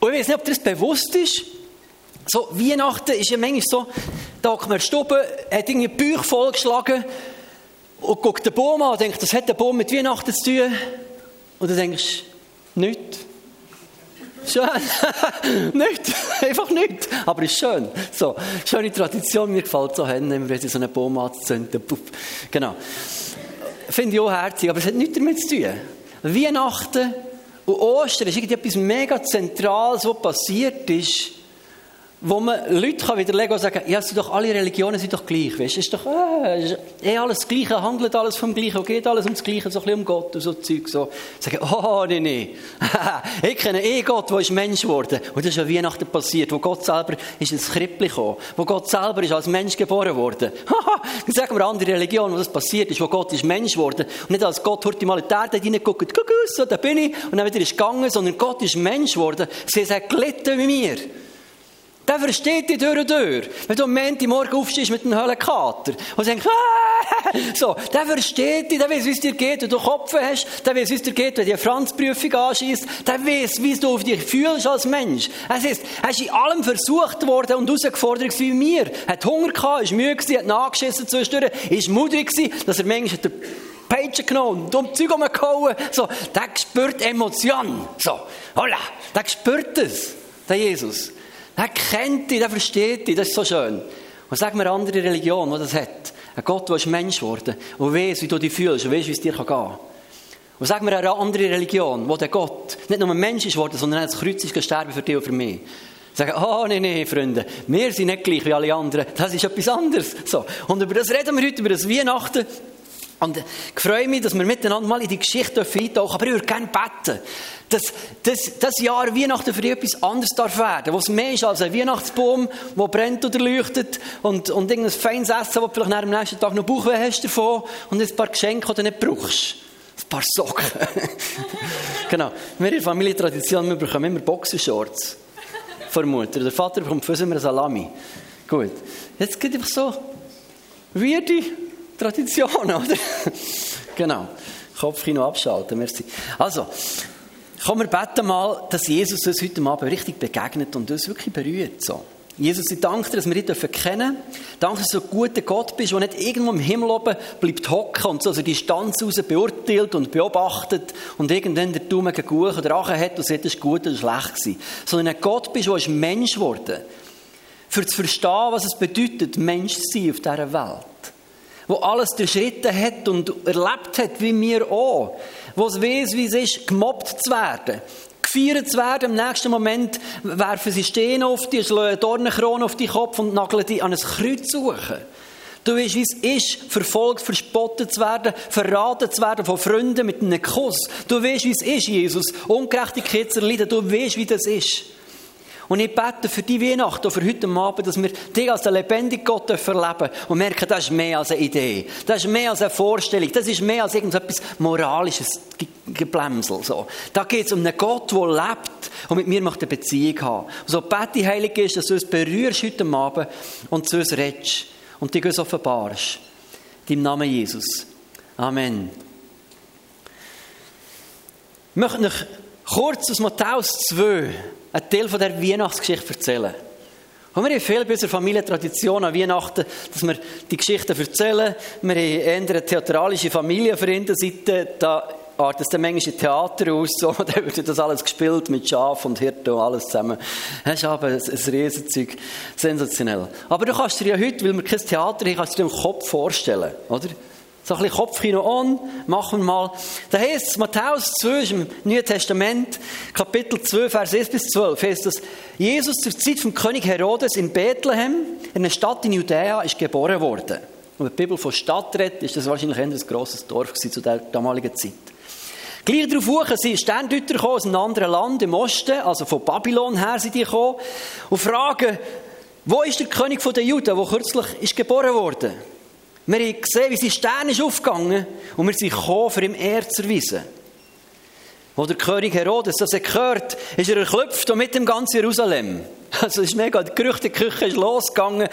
Und ich weiß nicht, ob dir das bewusst ist. So, Weihnachten ist ja manchmal so, da kommt man in hat irgendwie Bauch vollgeschlagen und guckt den Baum an und denkt, das hat der Baum mit Weihnachten zu tun. Und dann denkst du, nichts. Schön. nicht. Einfach nicht. Aber ist schön. So. Schöne Tradition. Mir gefällt so, wenn wir so einen Baum anzünden. Genau. Finde ich auch herzig. Aber es hat nichts damit zu tun. Weihnachten und Ostern ist irgendetwas mega Zentrales, was passiert ist wo man Leute kann widerlegen und sagen, ja, sind doch alle Religionen sind doch gleich, weißt ist doch, äh, ist eh alles das Gleiche, handelt alles vom Gleichen, geht alles ums Gleiche, so ein bisschen um Gott und so Zeug, so. Sagen, oh, nee, nee. ich kenne eh Gott, der ist Mensch geworden. Und das ist ja Weihnachten passiert, wo Gott selber ist ins Krippli gekommen, wo Gott selber ist als Mensch geboren worden. Dann sagen wir andere Religionen, wo das passiert ist, wo Gott ist Mensch geworden. Und nicht als Gott heute mal in die Erde reingeguckt, so, da bin ich, und dann wieder ist gegangen, sondern Gott ist Mensch geworden. Sie sind gelitten wie mir. Der versteht dich durch und durch. Wenn du am Montagmorgen aufstehst mit einem Höllenkater und denkst, ah! so, der versteht dich, der weiß, wie es dir geht, wenn du Kopf hast, der weiß, wie es dir geht, wenn du eine Franzprüfung anschießt, der weiß, wie du auf dich fühlst als Mensch. Es ist, er ist in allem versucht worden und herausgefordert wie mir. Er hat Hunger gehabt, ist müde gewesen, hat nachgeschissen zwischendurch, ist mutig gewesen, dass er manchmal den Peitsche genommen und um Zeug umgehauen. So, der spürt Emotionen. So, holla, der spürt es, der Jesus. Er kennt dich, er versteht dich, das ist so schön. Und sag mir andere Religion, die das hat. Ein Gott, der ist Mensch geworden und weiß, wie du dich fühlst und weißt, wie es dir gehen kann. Und sag mir eine andere Religion, wo der Gott nicht nur ein Mensch ist geworden, sondern das Kreuz ist gestorben für dich und für mich. Sagen, oh, nein, nein, Freunde, wir sind nicht gleich wie alle anderen. Das ist etwas anderes. So. Und über das reden wir heute, über das Weihnachten. Und ich freue mich, dass wir miteinander mal in die Geschichte eintauchen Aber ich würde gerne beten, dass, dass das Jahr Weihnachten für dich etwas anderes darf werden. Wo es mehr ist als ein Weihnachtsbaum, der brennt oder leuchtet und, und irgendein feines Essen, wo du vielleicht am nächsten Tag noch Bauchweh hast davon und ein paar Geschenke, die du nicht brauchst. Ein paar Socken. genau. Wir in der Familientradition, wir bekommen immer Boxershorts. Von der Mutter. Der Vater bekommt für uns immer Salami. Gut. Jetzt geht einfach so. Weirde Tradition, oder? genau. Kopfkino abschalten, merci. Also, kommen wir beten mal, dass Jesus uns heute Abend richtig begegnet und uns wirklich berührt. So. Jesus, ich danke dir, dass wir dich kennen dürfen. Danke, dass du ein guter Gott bist, der nicht irgendwo im Himmel oben bleibt hocken und so aus der Distanz raus beurteilt und beobachtet und irgendwann der Daumen gegen oder Rache hat und sagt, das ist gut oder schlecht gewesen. Sondern ein Gott bist, der Mensch geworden. Für zu verstehen, was es bedeutet, Mensch zu sein auf dieser Welt wo alles durchschritten hat und erlebt hat, wie wir auch, wo es weiss, wie es ist, gemobbt zu werden, gefeiert zu werden. Im nächsten Moment werfen sie Steine auf dich, schlagen eine Dornenkrone auf deinen Kopf und nageln dich an ein Kreuz suchen. Du weißt, wie es ist, verfolgt, verspottet zu werden, verraten zu werden von Freunden mit einem Kuss. Du weißt, wie es ist, Jesus, Ungerechtigkeit zu erleiden. Du weißt, wie das ist. Und ich bete für die Weihnacht und für heute Abend, dass wir dich als den lebendigen Gott erleben und merken, das ist mehr als eine Idee. Das ist mehr als eine Vorstellung. Das ist mehr als irgendetwas moralisches Geblämsel. So. Da geht es um einen Gott, der lebt und mit mir möchte eine Beziehung haben. Und so bete, Heilige ist, dass du uns berührst heute Abend und zu uns redest und dich uns offenbarst. Deinem Namen Jesus. Amen. Ich möchte euch kurz aus Matthäus 2 einen Teil von der Weihnachtsgeschichte erzählen. Und wir haben viel bei unserer Familientradition an Weihnachten, dass wir die Geschichten erzählen. Wir haben eher eine theatralische Familie auf der Seite. Da artet es dann manchmal ein Theater aus, so. da wird das alles gespielt mit Schaf und Hirte und alles zusammen. Das ist aber ein, ein Riesenzeug. Sensationell. Aber du kannst dir ja heute, weil wir kein Theater haben, kannst du dir im Kopf vorstellen, oder? So ein bisschen Kopfkino on, machen wir mal. Da heißt es, Matthäus 2 ist im Neuen Testament, Kapitel 2, Vers 1 bis 12, heißt es, Jesus zur Zeit vom König Herodes in Bethlehem, in einer Stadt in Judäa, ist geboren worden. Und wenn die Bibel von Stadt redet, ist das wahrscheinlich ein grosses Dorf zu der damaligen Zeit. Gleich darauf hoch sind Sterndeuter aus einem anderen Land im Osten, also von Babylon her sind die gekommen, und fragen, wo ist der König der Juden, der kürzlich ist geboren wurde? Wir haben gesehen, wie sein Stern ist aufgegangen und wir sind gekommen, für ihm Ehre zu erweisen. Wo der König Herodes das gehört, ist er erklüpft und mit dem ganzen Jerusalem. Also es ist mega, die Gerüchteküche ist losgegangen,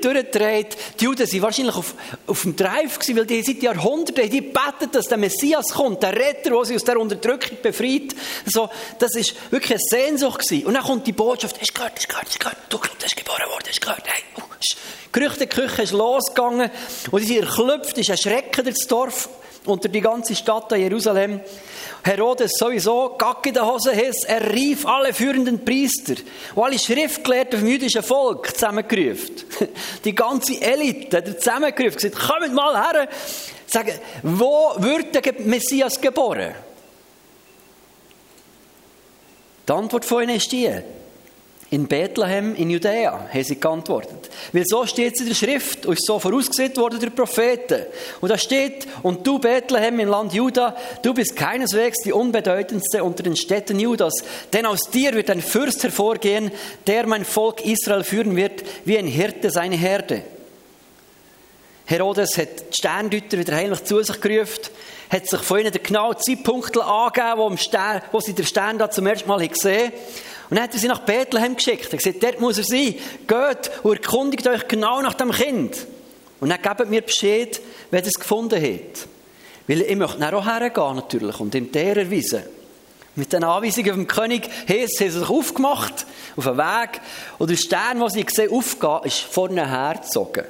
durchgedreht. Die Juden waren wahrscheinlich auf, auf dem Drive weil die seit Jahrhunderten die beten, dass der Messias kommt, der Retter, der sie aus der Unterdrückung befreit. Also, das ist wirklich eine Sehnsucht gewesen. Und dann kommt die Botschaft, hast du gehört, hast du gehört, hast du gehört, du bist geboren worden, hast du gehört, hey, oh, die Gerüchteküche ist losgegangen und sie sind erklüpft, ist ein Schrecken durchs Dorf unter die ganze Stadt Jerusalem. Herodes sowieso, Gack in der Hose hiss, er rief alle führenden Priester und alle Schriftgelehrten vom jüdischen Volk zusammengerufen. Die ganze Elite hat er zusammengerufen, gesagt, kommt mal her, sagen, wo wird der Messias geboren? Die Antwort von ihnen ist die, in Bethlehem in Judäa, haben sie geantwortet. Weil so steht es in der Schrift und ist so vorausgesehen worden durch Propheten. Und da steht, und du Bethlehem im Land Juda, du bist keineswegs die unbedeutendste unter den Städten Judas, denn aus dir wird ein Fürst hervorgehen, der mein Volk Israel führen wird, wie ein Hirte seine Herde. Herodes hat die Sterndeuter wieder heimlich zu sich gerufen, hat sich von ihnen den genauen Zeitpunkt angegeben, wo, sie den Stern da zum ersten Mal gesehen haben. Und dann hat er sie nach Bethlehem geschickt. Er hat gesagt, dort muss er sein. Geht und erkundigt euch genau nach dem Kind. Und dann gebt mir Bescheid, wenn ihr es gefunden habt. Weil ich möchte dann auch hergehen natürlich und ihm der erweisen. Mit den Anweisungen vom König haben sie sich aufgemacht, auf den Weg. Und der Stern, den sie gesehen aufgehen, ist vorne hergezogen.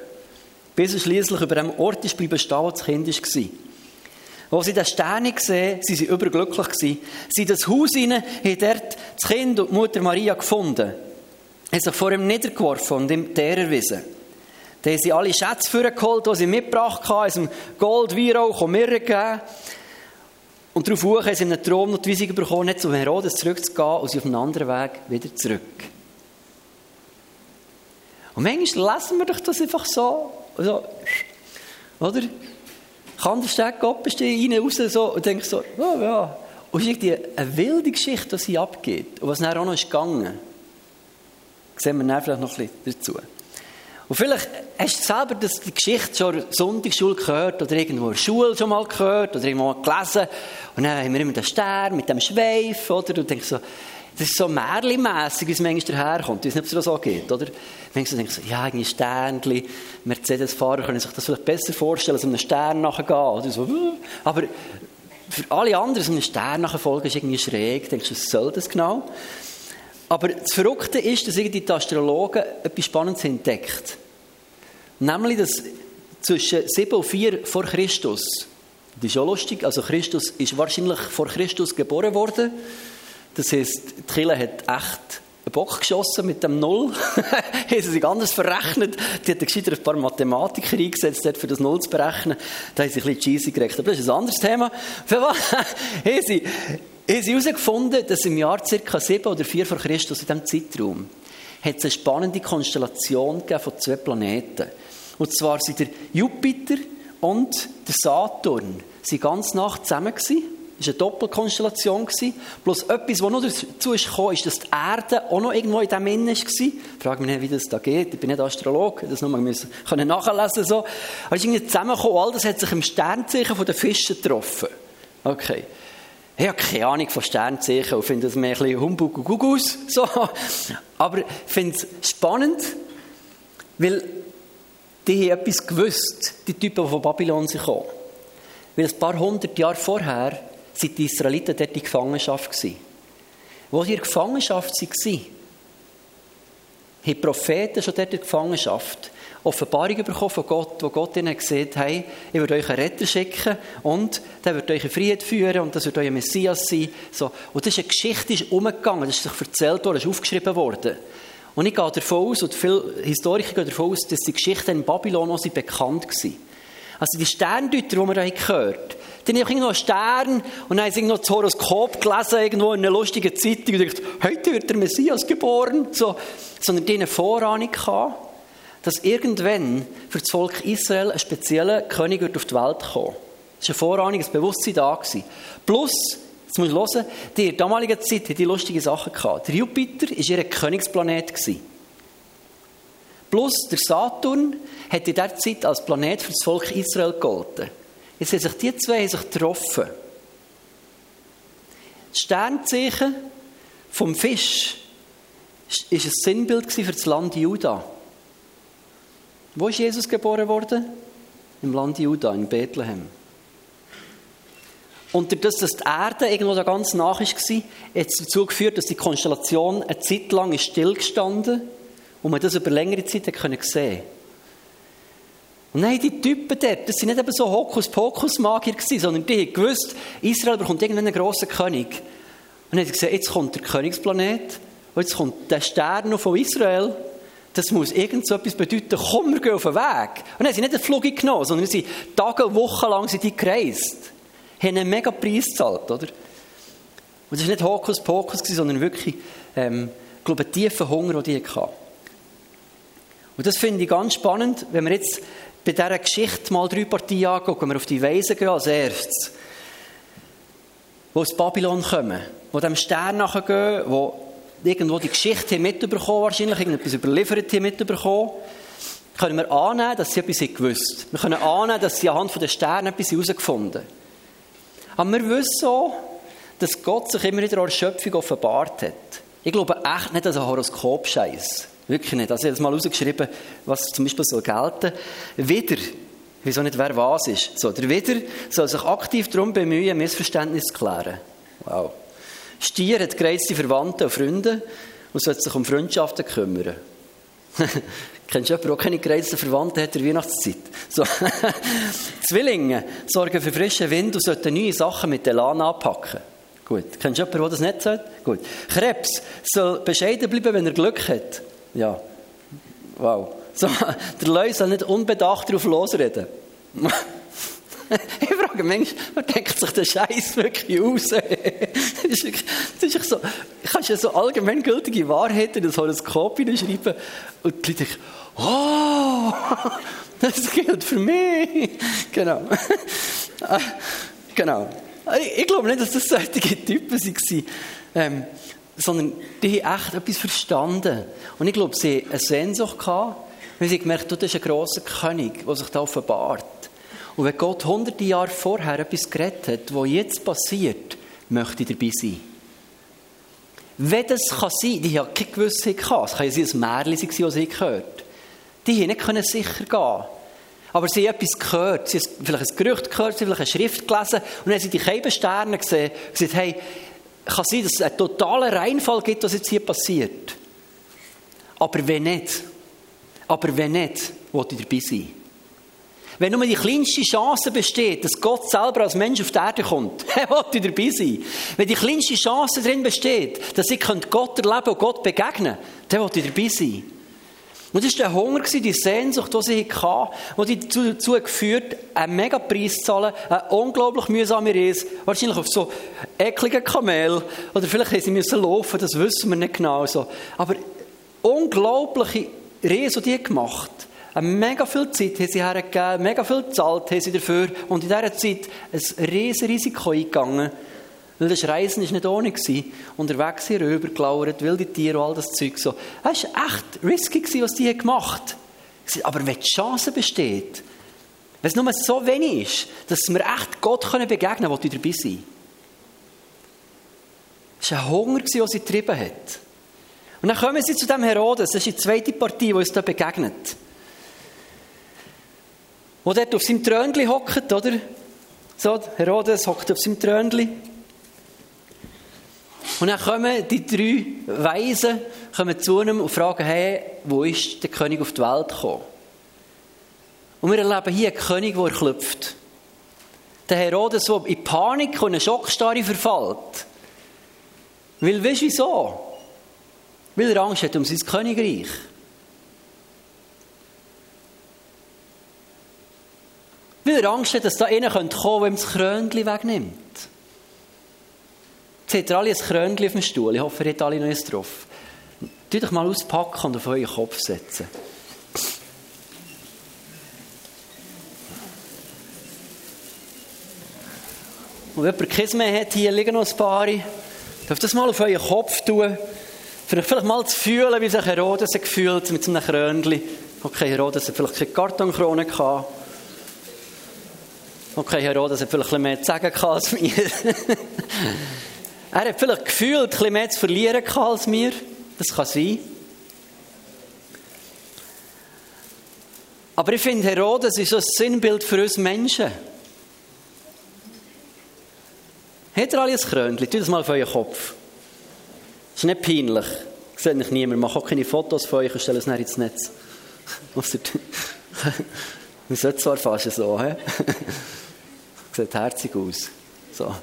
Bis er schliesslich über dem Ort ist bleiben stehen, wo das Kind war. Als sie den Stern gesehen sie waren überglücklich. Sie sind in das Haus hinein, haben dort das Kind und die Mutter Maria gefunden. haben sich vor ihm niedergeworfen und ihm die erwiesen. Dann haben sie alle Schätze vorgeholt, die sie mitgebracht haben, aus Gold, Weihrauch und Mirre gegeben. Und darauf haben sie in einem Traum noch die Weisung bekommen, nicht zu Herodes zurückzugehen und sie auf einen anderen Weg wieder zurück. Und manchmal lesen wir doch das einfach so, also, oder? Kann der Steg stehen, rein, raus, so, und denke so, oh, ja. Und es ist eine wilde Geschichte, die sie abgeht. Und was dann auch noch ist gegangen. Sehen wir dann vielleicht noch ein bisschen dazu. Und vielleicht hast du selber das, die Geschichte schon in der Sonntagsschule gehört oder irgendwo in der Schule schon mal gehört oder irgendwo mal gelesen. Und dann haben wir immer den Stern mit dem Schweif, oder? Und denkst so, das ist so märchenmässig, wie es manchmal daherkommt. Ich weiß nicht, ob es dir so geht, oder? Manchmal denkst du, ja, irgendwie Sternchen, Mercedes-Fahrer können sich das vielleicht besser vorstellen, als einem Stern nachgehen, oder so. Aber für alle anderen, so einem Stern nachfolgen, ist irgendwie schräg. Denkst du, was soll das genau? Aber das Verrückte ist, dass die Astrologen etwas Spannendes entdeckt. Nämlich, dass zwischen 7 und 4 vor Christus, das ist auch lustig, also Christus ist wahrscheinlich vor Christus geboren worden, das heisst, die Kille hat echt einen Bock geschossen mit dem Null. haben sie sich anders verrechnet. Die hat gescheiter ein paar Mathematiker eingesetzt, für das Null zu berechnen. Da haben sie ein bisschen cheesy gerechnet. Aber das ist ein anderes Thema. Für was? haben sie, haben sie herausgefunden, dass im Jahr ca. 7 oder 4 vor Christus, in diesem Zeitraum, hat es eine spannende Konstellation von zwei Planeten. Und zwar sind der Jupiter und der Saturn sind ganz nah zusammen gewesen. War eine Doppelkonstellation. Bloß etwas, was noch dazu ist ist, dass die Erde auch noch irgendwo in diesem Innen war. Ich frage mich nicht, wie das da geht. Ich bin nicht Astrologe. Das nochmal müssen, können nachlesen so. Aber es ist irgendwie zusammengekommen. All das hat sich im Sternzeichen der Fische getroffen. Okay. Ich habe keine Ahnung von Sternzeichen und finde das mehr ein bisschen Humbug und Gugus. So. Aber ich finde es spannend, weil die haben etwas gewusst, die Typen, die von Babylon sind. Weil ein paar hundert Jahre vorher sind die Israeliten dort in Gefangenschaft gewesen. Wo sie in Gefangenschaft waren, haben die Propheten schon dort in Gefangenschaft Offenbarung bekommen von Gott, wo Gott ihnen gesagt hat, ich werde euch einen Retter schicken und der wird euch in Frieden führen und das wird euer Messias sein. So. Und das ist eine Geschichte, die ist umgegangen, das ist sich erzählt worden, das ist aufgeschrieben worden. Und ich gehe davon aus, und viele Historiker gehen davon aus, dass die Geschichten in Babylon auch bekannt waren. Also die Sterndeuter, die wir da gehört dann habe ich irgendwo einen Stern und dann habe ich irgendwo das Horoskop gelesen, irgendwo in einer lustigen Zeitung und dachte, heute wird der Messias geboren. So, sondern die eine Vorahnung gehabt, dass irgendwann für das Volk Israel ein spezieller König wird auf die Welt kommen. Das war eine Vorahnung, ein Bewusstsein da gewesen. Plus, jetzt muss ich hören, die in der damaligen Zeit die lustige Sachen. Der Jupiter war ihr Königsplanet gewesen. Plus der Saturn hat in dieser Zeit als Planet für das Volk Israel gegolten. Jetzt haben sich die zwei sich getroffen. Das Sternzeichen vom Fisch ist ein Sinnbild für das Land Juda. Wo ist Jesus geboren worden? Im Land Juda, in Bethlehem. Und dadurch, dass die Erde irgendwo da ganz nach war, hat es dazu geführt, dass die Konstellation eine Zeit lang ist stillgestanden und man das über längere Zeit sehen konnte. Und nein, die Typen dort, das sind nicht eben so Hokuspokus-Magier gewesen, sondern die haben gewusst, Israel bekommt irgendwann einen grossen König. Und dann haben sie gesagt, jetzt kommt der Königsplanet und jetzt kommt der Stern von Israel. Das muss irgend so etwas bedeuten. Komm, wir gehen auf den Weg. Und dann haben sie nicht einen Flug genommen, sondern sie Tage Wochen lang sind die gereist haben einen mega Preis gezahlt, oder? Und das war nicht Hokuspokus, sondern wirklich, ähm, ich glaube, einen tiefen Hunger, den die hatten. Und das finde ich ganz spannend, wenn wir jetzt bei dieser Geschichte mal drei Partien angucken, wenn wir auf die Weisen gehen als erstes, die aus Babylon kommen, die dem Stern nachgehen, die irgendwo die Geschichte mitbekommen wahrscheinlich irgendetwas überliefert haben mitbekommen, können wir annehmen, dass sie etwas gewusst Wir können annehmen, dass sie anhand der Sterne etwas herausgefunden haben. Aber wir wissen auch, dass Gott sich immer wieder an der Schöpfung offenbart hat. Ich glaube echt nicht an so Horoskop-Scheiß. Wirklich nicht. Also ich habe jetzt mal rausgeschrieben, was zum Beispiel soll gelten. Wieder, wieso nicht wer was ist. So, der Wieder soll sich aktiv darum bemühen, Missverständnisse zu klären. Wow. Stier hat gereizte Verwandte und Freunde und sollte sich um Freundschaften kümmern. Kennst du jemanden, der keine gereizten Verwandten hat in der Weihnachtszeit? So. Zwillinge sorgen für frischen Wind und sollten neue Sachen mit Elan anpacken. Gut. Kennst du jemanden, der das nicht sagt? Gut. Krebs soll bescheiden bleiben, wenn er Glück hat. Ja. Wow. So, der Leu soll nicht unbedacht darauf losreden. Ich frage manchmal, wer denkt sich der Scheiß wirklich aus? das ist, das ist so, kannst ja so allgemeingültige Wahrheiten in das Horoskop schreiben und die Leute denken, oh, das gilt für mich. Genau. genau. Ich glaube nicht, dass das solche Typen waren, ähm, sondern die haben echt etwas verstanden. Und ich glaube, sie hatten eine Sehnsucht weil sie gemerkt haben, das ist ein grosser König, der sich da offenbart. Und wenn Gott hunderte Jahre vorher etwas geredet hat, was jetzt passiert, möchte ich dabei sein. Wenn das kann sein, die haben keine Gewissheit gehabt, es kann ja sein, ein Märchen sein, das sie gehört. Die haben nicht sicher gehen aber sie haben etwas gehört, sie haben vielleicht ein Gerücht gehört, sie haben vielleicht eine Schrift gelesen und dann haben sie die Scheibensterne gesehen und gesagt, hey, kann sein, dass es einen totalen Reinfall gibt, was jetzt hier passiert. Aber wenn nicht, aber wenn nicht, wollte ich dabei sein. Wenn nur die kleinste Chance besteht, dass Gott selber als Mensch auf die Erde kommt, er will dabei sein. Wenn die kleinste Chance drin besteht, dass ich Gott erleben und Gott begegnen dann will ich dabei sein. Und das war der Hunger, die Sehnsucht, die sie hatten, die dazu geführt einen mega Preis zu zahlen, eine unglaublich mühsame Reise, wahrscheinlich auf so ekligen Kamel, oder vielleicht haben sie müssen laufen, das wissen wir nicht genau so. Aber unglaubliche Reise, die sie gemacht haben. Mega viel Zeit haben sie hergegeben, mega viel gezahlt haben sie dafür und in dieser Zeit ein riesiges Risiko eingegangen. Weil das Reisen war nicht ohne. Gewesen. Unterwegs hier rüber gelauert, wilde Tiere und all das Zeug so. Es war echt risky, was die gemacht haben. Aber wenn die Chance besteht, wenn es nur so wenig ist, dass wir echt Gott begegnen können, wo die dabei sein. Es war ein Hunger, den sie getrieben hat. Und dann kommen sie zu dem Herodes, das ist die zweite Partie, die uns da begegnet wo dort auf seinem Trönli hockt, oder? So, Herodes hockt auf seinem Trönli. Und dann kommen die drei Weisen kommen zu ihm und fragen, hey, wo ist der König auf die Welt gekommen? Und wir erleben hier einen König, der klopft. Der Herodes, der in Panik und eine Schockstarre verfällt. Weil, weißt du wieso? Weil er Angst hat um sein Königreich. Weil er Angst hat, dass da einer kommen könnte, der ihm das Krönchen wegnimmt. Habt ihr alle ein Krönchen auf dem Stuhl. Ich hoffe, ihr habt alle noch eins drauf. Tut euch mal auspacken und auf euren Kopf setzen. Und wenn jemand keins mehr hat, hier liegen noch ein paar. Dürft das mal auf euren Kopf tun. Vielleicht, vielleicht mal zu fühlen, wie sich Herodes gefühlt mit so einem Krönchen. Okay, Herodes hat vielleicht keine Kartonkrone gehabt. Okay, Herodes hat vielleicht ein bisschen mehr zu sagen als mir. er hat vielleicht gefühlt, ein bisschen mehr zu verlieren als mir. Das kann sein. Aber ich finde, Herodes ist so ein Sinnbild für uns Menschen. Habt ihr alle ein Krönchen? Tu das mal auf euren Kopf. Das ist nicht peinlich. Das sieht nicht niemand. Mach auch keine Fotos von euch und stelle es nachher ins Netz. Man sollte zwar fast so, he? Sieht herzig aus. So.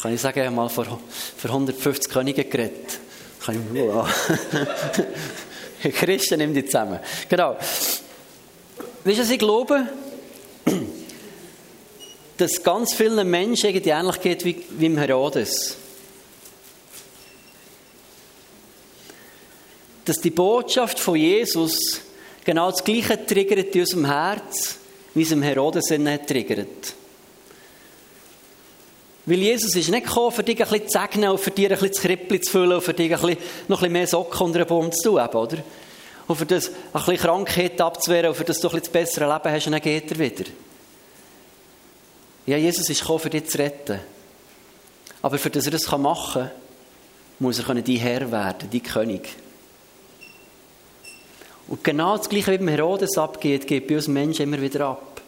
Kann ich sagen, ich habe mal vor, vor 150 Königen geredet. Kann ich, wow. Christen nimmt die zusammen. Genau. Weißt du, ich glaube? Dass ganz vielen Menschen irgendwie ähnlich geht wie, wie im Herodes. Dass die Botschaft von Jesus genau das Gleiche triggert in unserem Herz, wie es im Herodes triggert. Weil Jesus ist nicht gekommen, für dich ein bisschen zu segnen und für dich ein bisschen das Krippli zu füllen und für dich ein bisschen, noch ein bisschen mehr Socken unter den Baum zu tun, oder? Und für das ein bisschen Krankheit abzuwehren und für das du ein bisschen das bessere Leben hast und dann geht er wieder. Ja, Jesus ist gekommen, für dich zu retten. Aber für das er das machen kann, muss er dein Herr werden, dein König. Und genau das Gleiche wie beim Herodes abgeht, geht bei uns Menschen immer wieder ab.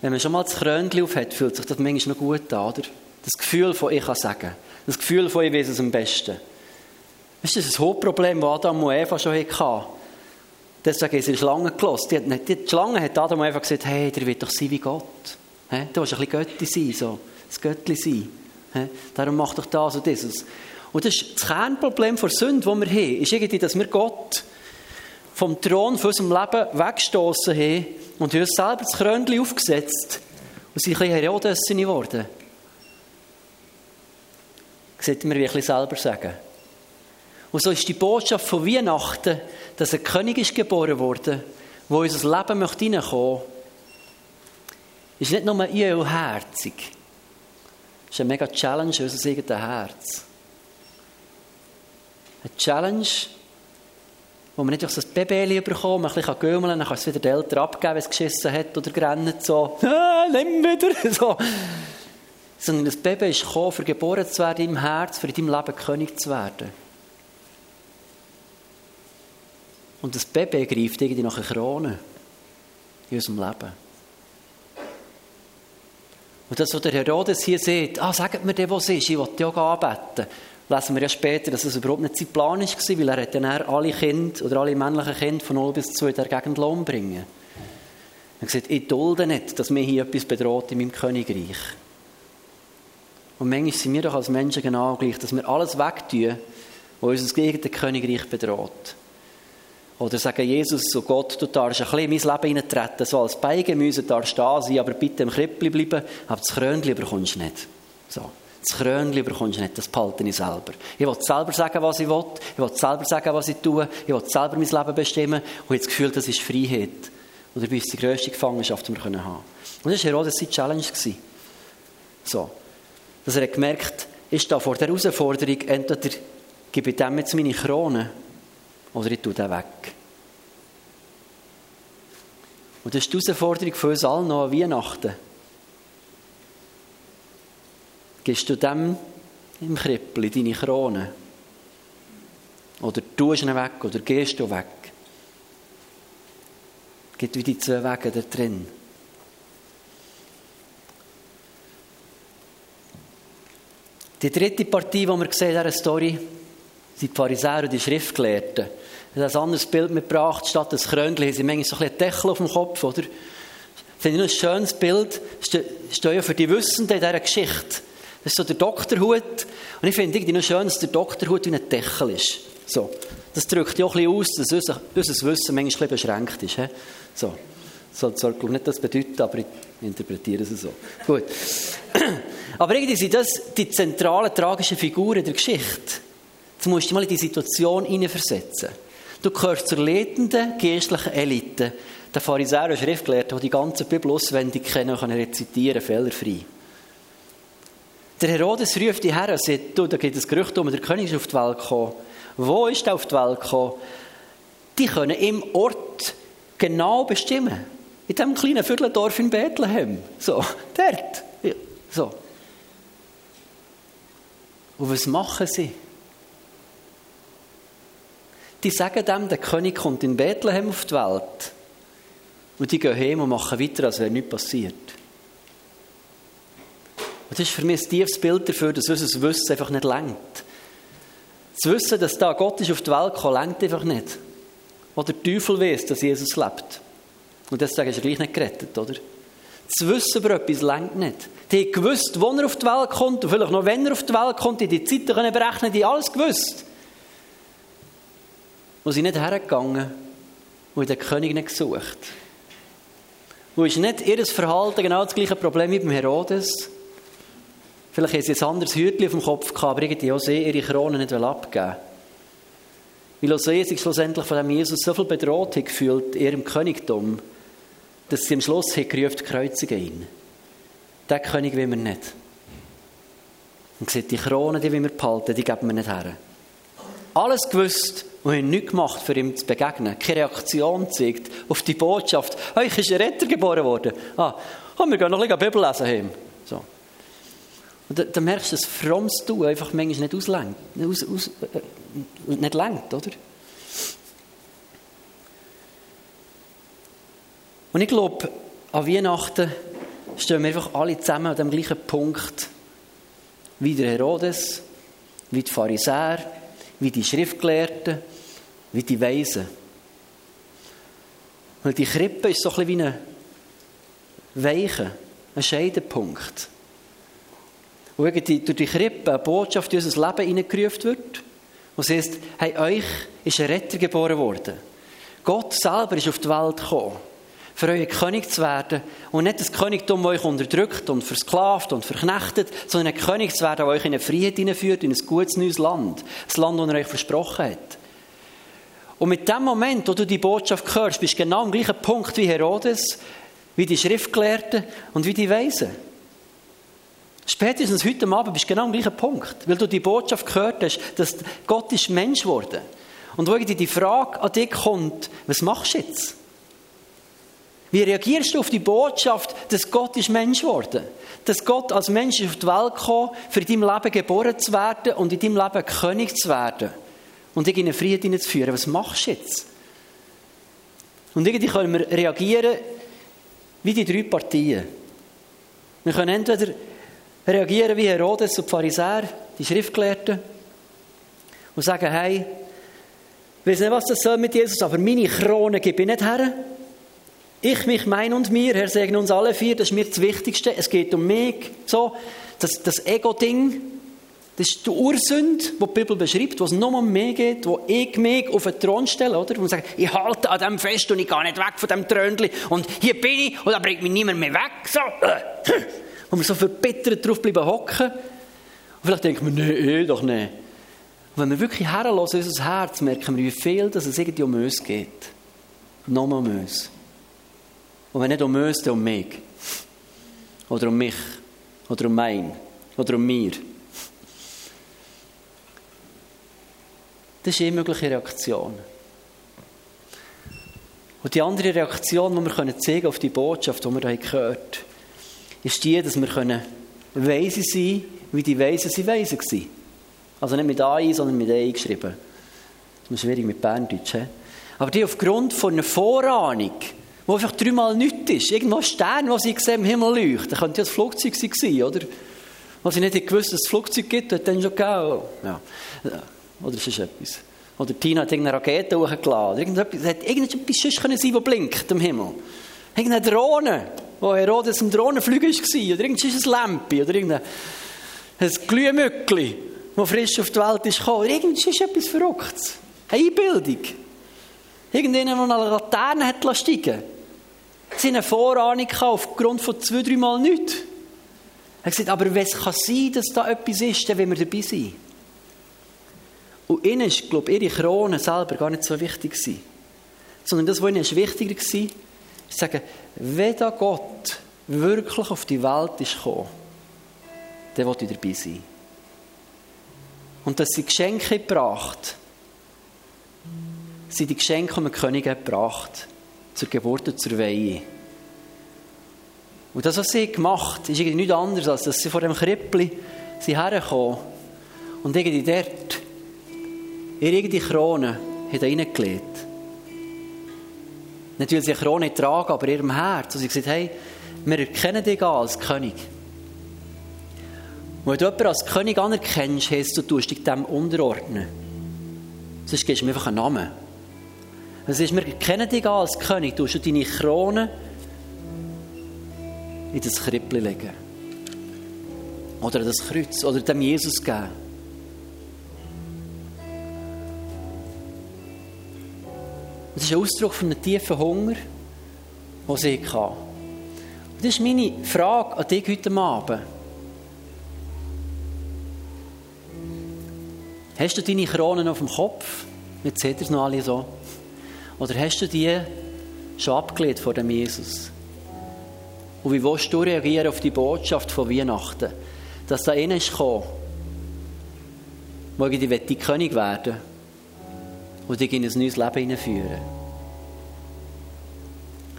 Wenn man schon mal das Krönchen auf hat, fühlt sich das manchmal noch gut an, oder? Das Gefühl von, ich kann sagen. Das Gefühl von, ich weiß es am besten. Das ist ein Hauptproblem, das Adam und Eva schon hatten. Deswegen ist sie Schlange gelassen. Die, die, die Schlange hat Adam und Eva gesagt, hey, der wird doch sein wie Gott. He? Du willst ein bisschen Götti sein, so. Das Göttli sein. He? Darum mach doch das und dieses. Und das ist das Kernproblem der Sünde, das wir haben, ist irgendwie, dass wir Gott vom Thron von unserem Leben weggestoßen haben und uns selber das Krönchen aufgesetzt und sind ein bisschen Herodes geworden. Das sollte mir wirklich selber sagen. Und so ist die Botschaft von Weihnachten, dass ein König ist geboren wurde, in unser Leben möchte hineinkommen ist nicht nur eheherzig. Es ist eine mega Challenge für unser eigenes Herz. Eine Challenge, wo man nicht durch so ein Baby bekommt, man ein bisschen gömmeln, dann kann es wieder den Eltern abgeben, wenn es geschissen hat oder gerannt, so, ah, nimm wieder, so. Sondern das Baby ist gekommen, für geboren zu werden im Herz, für in deinem Leben König zu werden. Und das Baby greift irgendwie nach einer Krone in unserem Leben. Und das, was der Herodes hier sieht, ah, sagt mir der, was ist, ich will ja anbeten lesen wir ja später, dass es überhaupt nicht sein Plan war, weil er dann alle Kinder oder alle männlichen Kinder von 0 bis 2 in der Gegend umbringen. Er hat gesagt, ich dulde nicht, dass mir hier etwas bedroht in meinem Königreich. Und manchmal sind wir doch als Menschen genau gleich, dass wir alles wegtun, was unser eigenes Königreich bedroht. Oder sagen, Jesus, so Gott, du darfst ein bisschen in mein Leben hineintreten, so als Beigemüse darfst du da sein, aber bitte im Krippli bleiben, aber das Krönchen bekommst du nicht. So. Das Krönchen bekommst du nicht, das behalte ich selber. Ich will selber sagen, was ich will. Ich will selber sagen, was ich tue. Ich will selber mein Leben bestimmen. Und ich habe das Gefühl, das ist Freiheit. Und dabei ist die grösste Gefangenschaft, die wir haben können. Und das war Herodes seine Challenge. So. Dass er hat gemerkt, ist da vor der Herausforderung, entweder gebe ich dem jetzt meine Krone oder ich tue den weg. Und das ist die Herausforderung für uns alle noch an Weihnachten. Gibst du dem im Krippel deine Krone? Oder tust du ihn weg oder gehst du weg? Es gibt wie die zwei Wege da drin. Die dritte Partie, die wir sehen in dieser Story, sind die Pharisäer und die Schriftgelehrten. Ich habe ein anderes Bild mitgebracht. Statt des Krönchen haben sie manchmal so ein Deckel auf dem Kopf, oder? Finde ich ein schönes Bild. Steht ja für die Wissenden in dieser Geschichte. Das ist so der Doktorhut. Und ich finde irgendwie noch schön, dass der Doktorhut wie ein Deckel ist. So. Das drückt ja auch ein bisschen aus, dass unser, Wissen manchmal ein bisschen beschränkt ist. He? So. Soll zwar nicht das bedeuten, aber ich interpretiere es so. Gut. Aber irgendwie sind das die zentralen tragischen Figuren der Geschichte. Jetzt musst du mal in die Situation hineinversetzen. Du gehörst zur leitenden geistlichen Elite, der Pharisäer und Schriftgelehrten, die die ganze Bibel auswendig kennen und rezitieren, fehlerfrei. Der Herodes ruft die her und sagt, du, da geht das Gerücht um, der König ist auf die Welt gekommen. Wo ist er auf die Welt gekommen? Die können im Ort genau bestimmen. In diesem kleinen Vierteldorf in Bethlehem. So, dort. So. Und was machen sie? die sagen dem, der König kommt in Bethlehem auf die Welt. Und die gehen heim und machen weiter, als wäre nichts passiert. Und das ist für mich ein tiefes Bild dafür, dass unser Wissen einfach nicht lenkt. Das Wissen, dass da Gott ist auf die Welt gekommen, lenkt einfach nicht. Oder der Teufel weiß, dass Jesus lebt. Und deswegen ist er gleich nicht gerettet, oder? Das Wissen über etwas lenkt nicht. Die haben gewusst, wann er auf die Welt kommt und vielleicht noch, wenn er auf die Welt kommt, die die Zeiten können berechnen, die alles gewusst. Wo sie nicht hergegangen und den König nicht gesucht. Wo ist nicht ihr Verhalten genau das gleiche Problem wie beim Herodes? Vielleicht haben sie ein anderes Hütchen auf dem Kopf gehabt, aber irgendwie auch sie ihre Krone nicht abgeben Weil auch sie sich schlussendlich von dem Jesus so viel bedroht hat gefühlt, ihrem Königtum, dass sie am Schluss hat gerufen, kreuzigen ihn. Den König will wir nicht. Und sieht, die Krone, die wir behalten, die geben wir nicht her. Alles gewusst und haben nichts gemacht, für ihm zu begegnen. Keine Reaktion zeigt auf die Botschaft. Euch ist ein Retter geboren worden. Ah, wir gehen noch ein bisschen Bibel lesen heim. So. Und dann, merkst du, dass frommes Tun einfach manchmal nicht auslenkt. Aus, aus, äh, nicht lenkt, oder? Und ich glaube, an Weihnachten stehen wir einfach alle zusammen an dem gleichen Punkt. Wie der Herodes, wie die Pharisäer, wie die Schriftgelehrten, wie die Weisen. Weil die Krippe ist so ein bisschen wie eine Weiche, ein Scheidepunkt. Wo durch die Krippe eine Botschaft in unser Leben hineingerufen wird. Es heißt, hey, euch ist ein Retter geboren worden. Gott selber ist auf die Welt gekommen für euer König zu werden. Und nicht das Königtum, das euch unterdrückt und versklavt und verknechtet, sondern ein König zu werden, der euch in eine Freiheit hineinführt, in ein gutes neues Land. Das Land, das er euch versprochen hat. Und mit dem Moment, wo du die Botschaft hörst, bist du genau am gleichen Punkt wie Herodes, wie die Schriftgelehrten und wie die Weisen. Spätestens heute Abend bist du genau am gleichen Punkt, weil du die Botschaft gehört hast, dass Gott ist Mensch geworden. Und wo die Frage an dich kommt, was machst du jetzt? Wie reagierst du auf die Botschaft, dass Gott ist Mensch geworden? Dass Gott als Mensch auf die Welt gekommen, für in deinem Leben geboren zu werden und in deinem Leben König zu werden. Und dich in eine Frieden hineinzuführen. Was machst du jetzt? Und irgendwie können wir reagieren wie die drei Partien. Wir können entweder reagieren wie Herodes und die Pharisäer, die Schriftgelehrten, und sagen, hey, ich weiß nicht, was das soll mit Jesus, aber meine Krone gebe ich nicht her. Ich, mich, mein und mir, Herr, segne uns alle vier, das ist mir das Wichtigste. Es geht um mich. So, das, das Ego-Ding, das ist die Ursünde, die die Bibel beschreibt, wo es nur um mich geht, wo ich mich auf den Thron stelle, oder? Wo man sagt, ich halte an dem fest und ich gehe nicht weg von dem Trönchen und hier bin ich und da bringt mich niemand mehr weg. So. Und wir so verbittert drauf bleiben hocken. Und vielleicht denken wir, nee, eh, doch nicht. Und wenn wir wirklich herlassen, unser Herz, merken wir, wie viel dass es irgendwie um uns geht. Nur um uns. Und wenn nicht um uns, dann um mich. Oder um mich. Oder um mein. Oder um mir. Das ist eine mögliche Reaktion. Und die andere Reaktion, die wir zeigen auf die Botschaft, die wir hier gehört ist die, dass wir können weise sein wie die Weisen sie weise waren. Also nicht mit AI, sondern mit AI geschrieben. Das ist schwierig mit Berndeutsch. He? Aber die aufgrund von einer Vorahnung wo einfach dreimal nichts ist. Irgendwo ein Stern, den sie sehen, im Himmel leuchten. Das könnte ja das Flugzeug sein, oder? Was sie nicht gewusst dass es ein Flugzeug gibt, hat dann schon gegeben. Ja. Oder ist es etwas? Oder Tina hat irgendeine Rakete hochgeladen. Irgendetwas, hat irgendetwas sonst können sein, das blinkt im Himmel. Irgendeine Drohne, wo Herodes im Drohnenflüger war. Oder irgendein Lampe. Oder irgendein ein Glühmückli, das frisch auf die Welt ist gekommen. Irgendwas etwas Verrücktes. Eine Einbildung. Irgendjemand, der eine Laterne hat steigen Sie eine Vorahnung aufgrund von zwei, drei Mal nichts. Er hat gesagt, aber wenn es kann sein, dass da etwas ist, dann wollen wir dabei sein. Und ihnen ist, glaube ich, ihre Krone selber gar nicht so wichtig. Sondern das, was ihnen ist wichtiger war, zu sagen, wenn Gott wirklich auf die Welt ist gekommen, dann will ich dabei sein. Und dass sie Geschenke gebracht sind die Geschenke, die man König gebracht zur Geburt und zur Weihe. Und das, was sie gemacht haben, ist irgendwie nichts anderes, als dass sie vor dem Krippli hergekommen und irgendwie dort ihre irgendeine Krone haben da reingelegt. Nicht, weil sie eine Krone tragen, aber in ihrem Herz. Und sie gesagt, hey, wir erkennen dich als König. Und wenn du jemanden als König anerkennst, heisst du, tust dich dem unterordnen. Sonst gibst du mir einfach einen Namen. Das ist, wir erkennen dich als König, tust du deine Krone in das Krippli legen. Oder das Kreuz. Oder dem Jesus geben. Ist ein Ausdruck von einem tiefen Hunger, den sie hatte. Das ist meine Frage an dich heute Abend. Hast du deine Kronen auf dem Kopf? Jetzt seht ihr es noch alle so. Oder hast du die schon abgelehnt vor dem Jesus? Und wie willst du reagieren auf die Botschaft von Weihnachten? Dass da einer ist gekommen, ich die König werden und dich in ein neues Leben hineinführen.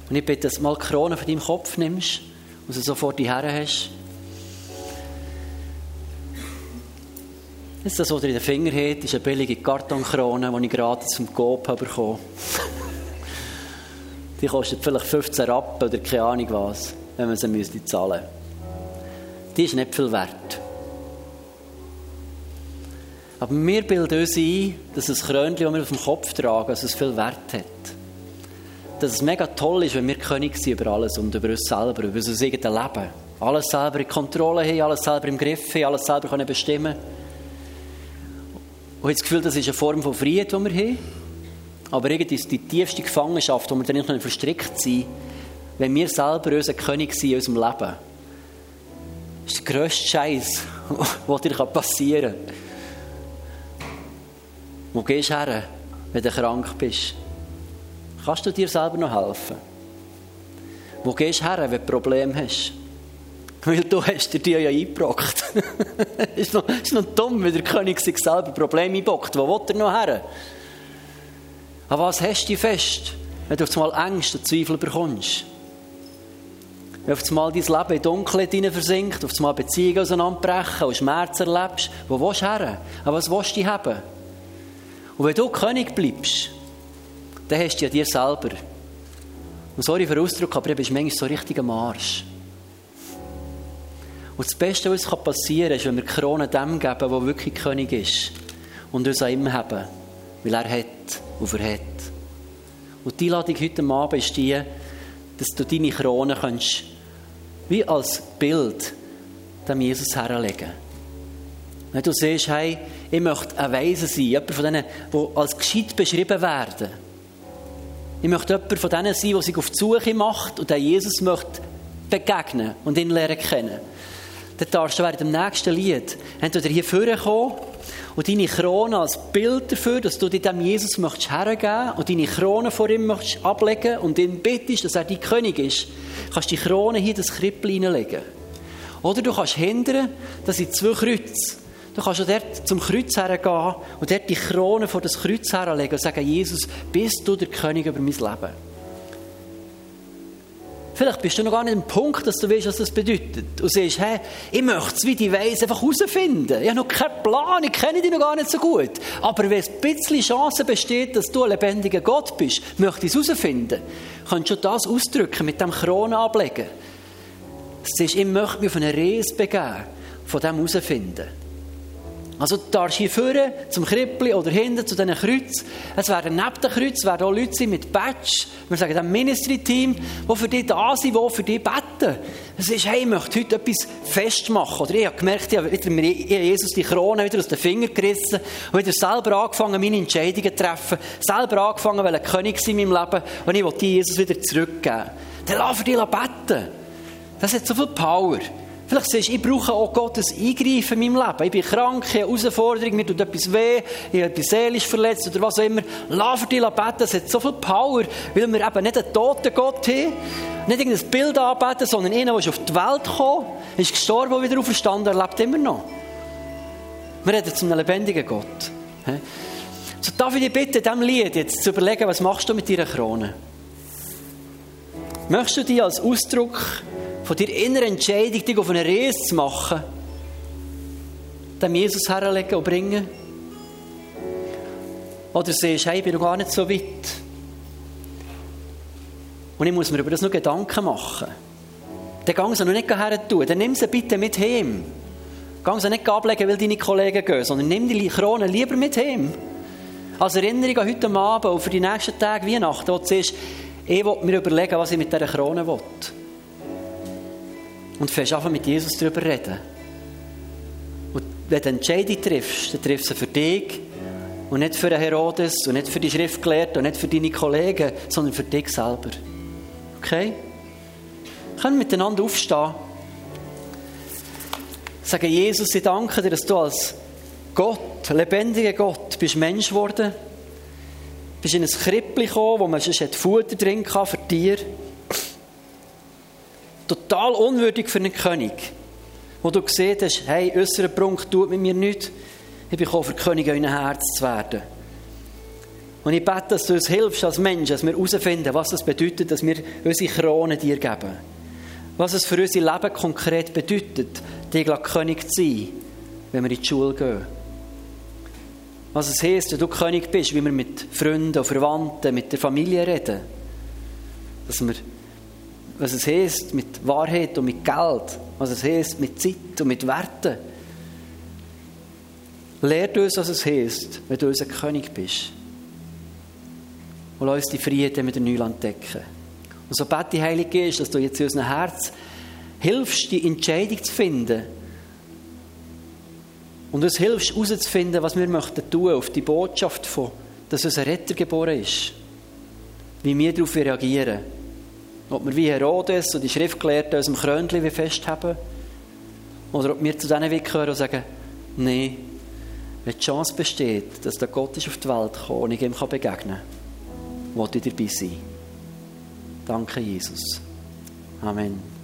Und ich bitte, dass du mal die Krone von deinem Kopf nimmst und sie sofort die Herren hast. Jetzt das, was ihr in den Finger habt, ist eine billige Kartonkrone, die ich gerade zum Coop bekommen die kostet vielleicht 15 Rappen oder keine Ahnung was, wenn man sie müsste zahlen Die ist nicht viel wert. Aber wir bilden uns ein, dass das Krönchen, das wir auf dem Kopf tragen, dass es viel Wert hat. Dass es mega toll ist, wenn wir König sind über alles und über uns selber, über unser eigenes Leben. Alles selber in Kontrolle haben, alles selber im Griff haben, alles selber können bestimmen Und ich habe das Gefühl, das ist eine Form von Freiheit, die wir haben. Aber irgendwie ist die tiefste Gefangenschaft, wo wir dann nicht verstrickt sind, wenn wir selber unser König sind in unserem Leben. Das ist der grösste Scheiß, der dir passieren kann. Wo gehst du her, wenn du krank bist? Kannst du dir selber noch helfen? Wo gehst du her, wenn du Probleme hast? Weil du hast dir die ja eingebrockt. ist, ist noch dumm, wenn der König sich selber Probleme einbockt. Wo will er noch her? Aber was hast du fest, wenn du auf einmal Ängste und Zweifel bekommst? Wenn auf einmal dein Leben in Dunkelheit versinkt, auf einmal Beziehungen auseinanderbrechen und Schmerz erlebst, wo willst du her? Aber was willst du haben? Und wenn du König bleibst, dann hast du ja dir selber. Und sorry für den Ausdruck, aber du bist manchmal so richtig am Arsch. Und das Beste, was passieren kann, ist, wenn wir die Krone dem geben, der wirklich König ist. Und uns an ihm haben. Weil er hat und er hat. Und die Einladung heute Abend ist die, dass du deine Krone kannst, wie als Bild dem Jesus herlegen Wenn du siehst, hey, ich möchte ein Weise sein, jemand von denen, die als gescheit beschrieben werden. Ich möchte jemand von denen sein, der sich auf die Suche macht und der Jesus möchte begegnen und ihn lernen kennen. Dann darfst du während dem nächsten Lied entweder hier vorkommen und deine Krone als Bild dafür, dass du dem Jesus möchtest hergeben und deine Krone vor ihm möchtest ablegen und ihn bittest, dass er dein König ist, kannst du die Krone hier in das Krippel hineinlegen. Oder du kannst hindern, dass sind zwei Kreuze Du kannst dort zum Kreuz hergehen und dort die Krone vor das Kreuz herlegen und sagen, Jesus, bist du der König über mein Leben? Vielleicht bist du noch gar nicht am Punkt, dass du weißt, was das bedeutet. Und sagst, hey, ich möchte es wie die Weise einfach herausfinden. Ich habe noch keinen Plan, ich kenne dich noch gar nicht so gut. Aber wenn es ein bisschen Chance besteht, dass du ein lebendiger Gott bist, möchte ich es herausfinden. Kannst du das ausdrücken, mit dem Krone ablegen. Ist, ich möchte mich auf eine Reise begeben, von dem herausfinden. Also du darfst hier vorne zum Krippli oder hinten zu diesen Kreuz. Es werden neben den Kreuz werden auch Leute mit Badge. Wir sagen dem Ministry-Team, die für dich da sind, die für dich beten. Es ist, hey, ich möchte heute etwas festmachen. Oder ich habe gemerkt, ich habe wieder Jesus die Krone wieder aus den Fingern gerissen und wieder selber angefangen, meine Entscheidungen zu treffen. Selber angefangen, weil König sein in meinem Leben und ich wollte Jesus wieder zurückgeben. Dann lass für dich beten. Das hat so viel Power. Vielleicht sagst du, ich brauche auch Gottes Eingreifen in meinem Leben. Ich bin krank, ich habe eine Herausforderung, mir tut etwas weh, ich bin seelisch verletzt oder was auch immer. Lass für dich beten, das hat so viel Power, weil wir eben nicht einen toten Gott haben, nicht irgendein Bild anbeten, sondern einen, der auf die Welt gekommen, ist gestorben und wieder auferstanden, er lebt immer noch. Wir reden zu einem lebendigen Gott. So darf ich dich bitten, in diesem Lied jetzt zu überlegen, was machst du mit deiner Krone? Möchtest du die als Ausdruck von deiner inneren Entscheidung, dich auf eine Reise zu machen, dem Jesus herlegen und bringen? Oder siehst, hey, ich bin noch gar nicht so weit. Und ich muss mir über das noch Gedanken machen. Dann gang sie noch nicht her tun. Dann nimm sie bitte mit heim. Gang sie nicht ablegen, weil deine Kollegen gehen, sondern nimm die Krone lieber mit heim. Als Erinnerung an heute Abend und für die nächsten Tage Weihnachten, wo du siehst, ich will mir überlegen, was ich mit dieser Krone will. Und fängst einfach mit Jesus darüber reden. Und wenn du eine Entscheidung triffst, dann triffst du sie für dich und nicht für den Herodes und nicht für die Schriftgelehrten und nicht für deine Kollegen, sondern für dich selber. Okay? Wir können miteinander aufstehen. Sagen, Jesus, ich danke dir, dass du als Gott, lebendiger Gott, bist Mensch geworden. Bist in ein Krippli gekommen, wo man sonst Futter drin kann für Tier. Total unwürdig für einen König. Wo du gesehen hast, hey, äußerer Prunk tut mit mir nichts. Ich bin gekommen, für König in euer Herz zu werden. Und ich bete, dass du uns hilfst als Mensch, dass wir herausfinden, was es bedeutet, dass wir unsere Krone dir geben. Was es für unser Leben konkret bedeutet, dir König zu sein, wenn wir in die Schule gehen. Was es heisst, wenn du König bist, wie wir mit Freunden und Verwandten, mit der Familie reden. Dass wir, was es heisst, mit Wahrheit und mit Geld. Was es heisst, mit Zeit und mit Werten. Lehrt uns, was es heisst, wenn du unser König bist und lass uns die Frieden mit der Neuland entdecken. Und so bete ich, Heilige Geist, dass du jetzt in unserem Herz hilfst, die Entscheidung zu finden. Und uns hilfst, herauszufinden, was wir möchten tun auf die Botschaft von, dass unser Retter geboren ist. Wie wir darauf reagieren. Ob wir wie Herodes und die Schriftgelehrten aus dem Krönchen festhaben. Oder ob wir zu denen gehören und sagen, nein, wenn die Chance besteht, dass der Gott ist auf die Welt kommt und ich ihm begegnen kann, wollte ich dabei sein. Danke, Jesus. Amen.